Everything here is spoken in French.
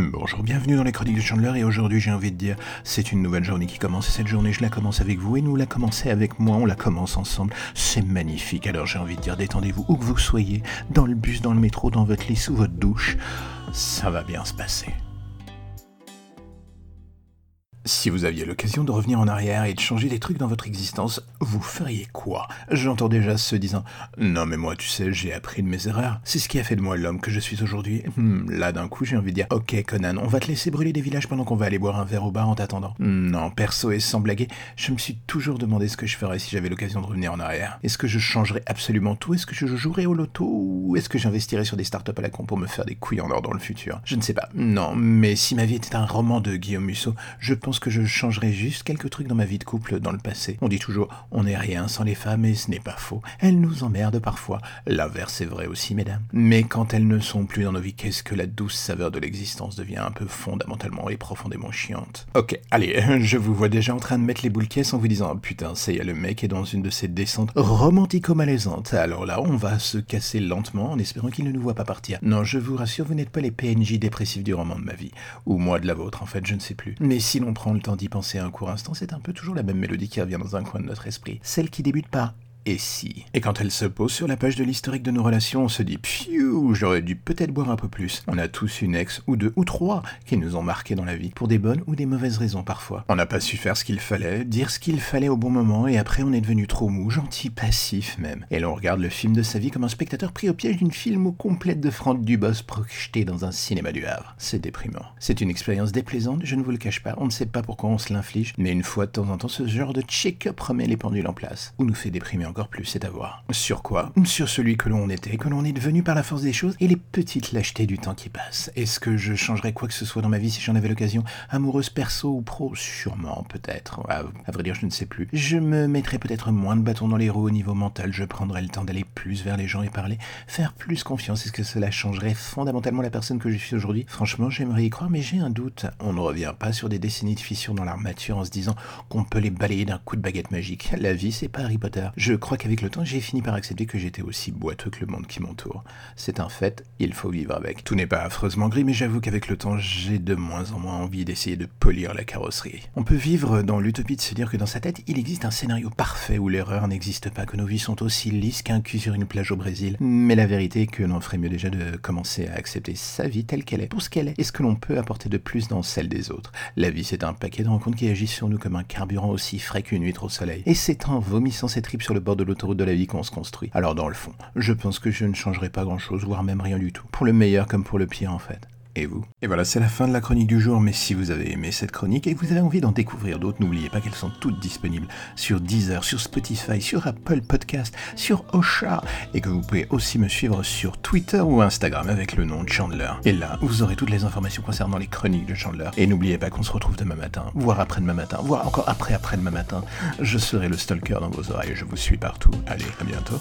Bonjour, bienvenue dans les chroniques de Chandler et aujourd'hui j'ai envie de dire c'est une nouvelle journée qui commence et cette journée je la commence avec vous et nous la commencer avec moi, on la commence ensemble. C'est magnifique alors j'ai envie de dire détendez-vous où que vous soyez, dans le bus, dans le métro, dans votre lit, sous votre douche, ça va bien se passer. Si vous aviez l'occasion de revenir en arrière et de changer des trucs dans votre existence, vous feriez quoi? J'entends déjà ceux disant Non mais moi tu sais, j'ai appris de mes erreurs. C'est ce qui a fait de moi l'homme que je suis aujourd'hui. Hmm, là d'un coup j'ai envie de dire Ok Conan, on va te laisser brûler des villages pendant qu'on va aller boire un verre au bar en t'attendant. Non, perso et sans blaguer, je me suis toujours demandé ce que je ferais si j'avais l'occasion de revenir en arrière. Est-ce que je changerais absolument tout? Est-ce que je jouerais au loto? Est-ce que j'investirais sur des startups à la con pour me faire des couilles en or dans le futur? Je ne sais pas. Non, mais si ma vie était un roman de Guillaume Musso, je pense que je changerais juste quelques trucs dans ma vie de couple dans le passé. On dit toujours on n'est rien sans les femmes et ce n'est pas faux. Elles nous emmerdent parfois. L'inverse est vrai aussi, mesdames. Mais quand elles ne sont plus dans nos vies, qu'est-ce que la douce saveur de l'existence devient un peu fondamentalement et profondément chiante? Ok, allez, je vous vois déjà en train de mettre les boules caisses en vous disant putain, ça y est, le mec est dans une de ces descentes romantico-malaisantes. Alors là, on va se casser lentement en espérant qu'il ne nous voit pas partir. Non, je vous rassure, vous n'êtes pas les PNJ dépressifs du roman de ma vie. Ou moi de la vôtre, en fait, je ne sais plus. Mais si l'on prend le temps d'y penser un court instant, c'est un peu toujours la même mélodie qui revient dans un coin de notre esprit. Celle qui débute par et si Et quand elle se pose sur la page de l'historique de nos relations, on se dit Pfiou, j'aurais dû peut-être boire un peu plus. On a tous une ex, ou deux, ou trois, qui nous ont marqués dans la vie, pour des bonnes ou des mauvaises raisons parfois. On n'a pas su faire ce qu'il fallait, dire ce qu'il fallait au bon moment, et après on est devenu trop mou, gentil, passif même. Et l'on regarde le film de sa vie comme un spectateur pris au piège d'une film complète de Franck Dubos projeté dans un cinéma du Havre. C'est déprimant. C'est une expérience déplaisante, je ne vous le cache pas, on ne sait pas pourquoi on se l'inflige, mais une fois de temps en temps, ce genre de check-up remet les pendules en place, ou nous fait déprimer encore plus, c'est à voir. Sur quoi? Sur celui que l'on était, que l'on est devenu par la force des choses, et les petites lâchetés du temps qui passe. Est-ce que je changerais quoi que ce soit dans ma vie si j'en avais l'occasion? Amoureuse perso ou pro? Sûrement, peut-être. À, vrai dire, je ne sais plus. Je me mettrais peut-être moins de bâtons dans les roues au niveau mental, je prendrais le temps d'aller plus vers les gens et parler, faire plus confiance. Est-ce que cela changerait fondamentalement la personne que je suis aujourd'hui? Franchement, j'aimerais y croire, mais j'ai un doute. On ne revient pas sur des décennies de fissures dans l'armature en se disant qu'on peut les balayer d'un coup de baguette magique. La vie, c'est pas Harry Potter. Je crois qu'avec le temps, j'ai fini par accepter que j'étais aussi boiteux que le monde qui m'entoure. C'est un fait, il faut vivre avec. Tout n'est pas affreusement gris, mais j'avoue qu'avec le temps, j'ai de moins en moins envie d'essayer de polir la carrosserie. On peut vivre dans l'utopie de se dire que dans sa tête, il existe un scénario parfait où l'erreur n'existe pas, que nos vies sont aussi lisses qu'un cul sur une plage au Brésil. Mais la vérité est que l'on ferait mieux déjà de commencer à accepter sa vie telle qu'elle est, pour ce qu'elle est, et ce que l'on peut apporter de plus dans celle des autres. La vie, c'est un paquet de rencontres qui agissent sur nous comme un carburant aussi frais qu'une huître au soleil. Et c'est en vomissant ses tripes sur le de l'autoroute de la vie qu'on se construit. Alors dans le fond, je pense que je ne changerai pas grand-chose, voire même rien du tout. Pour le meilleur comme pour le pire en fait. Et voilà, c'est la fin de la chronique du jour, mais si vous avez aimé cette chronique et que vous avez envie d'en découvrir d'autres, n'oubliez pas qu'elles sont toutes disponibles sur Deezer, sur Spotify, sur Apple Podcast, sur Osha, et que vous pouvez aussi me suivre sur Twitter ou Instagram avec le nom de Chandler. Et là, vous aurez toutes les informations concernant les chroniques de Chandler. Et n'oubliez pas qu'on se retrouve demain matin, voire après-demain matin, voire encore après après-demain matin. Je serai le stalker dans vos oreilles, je vous suis partout. Allez, à bientôt.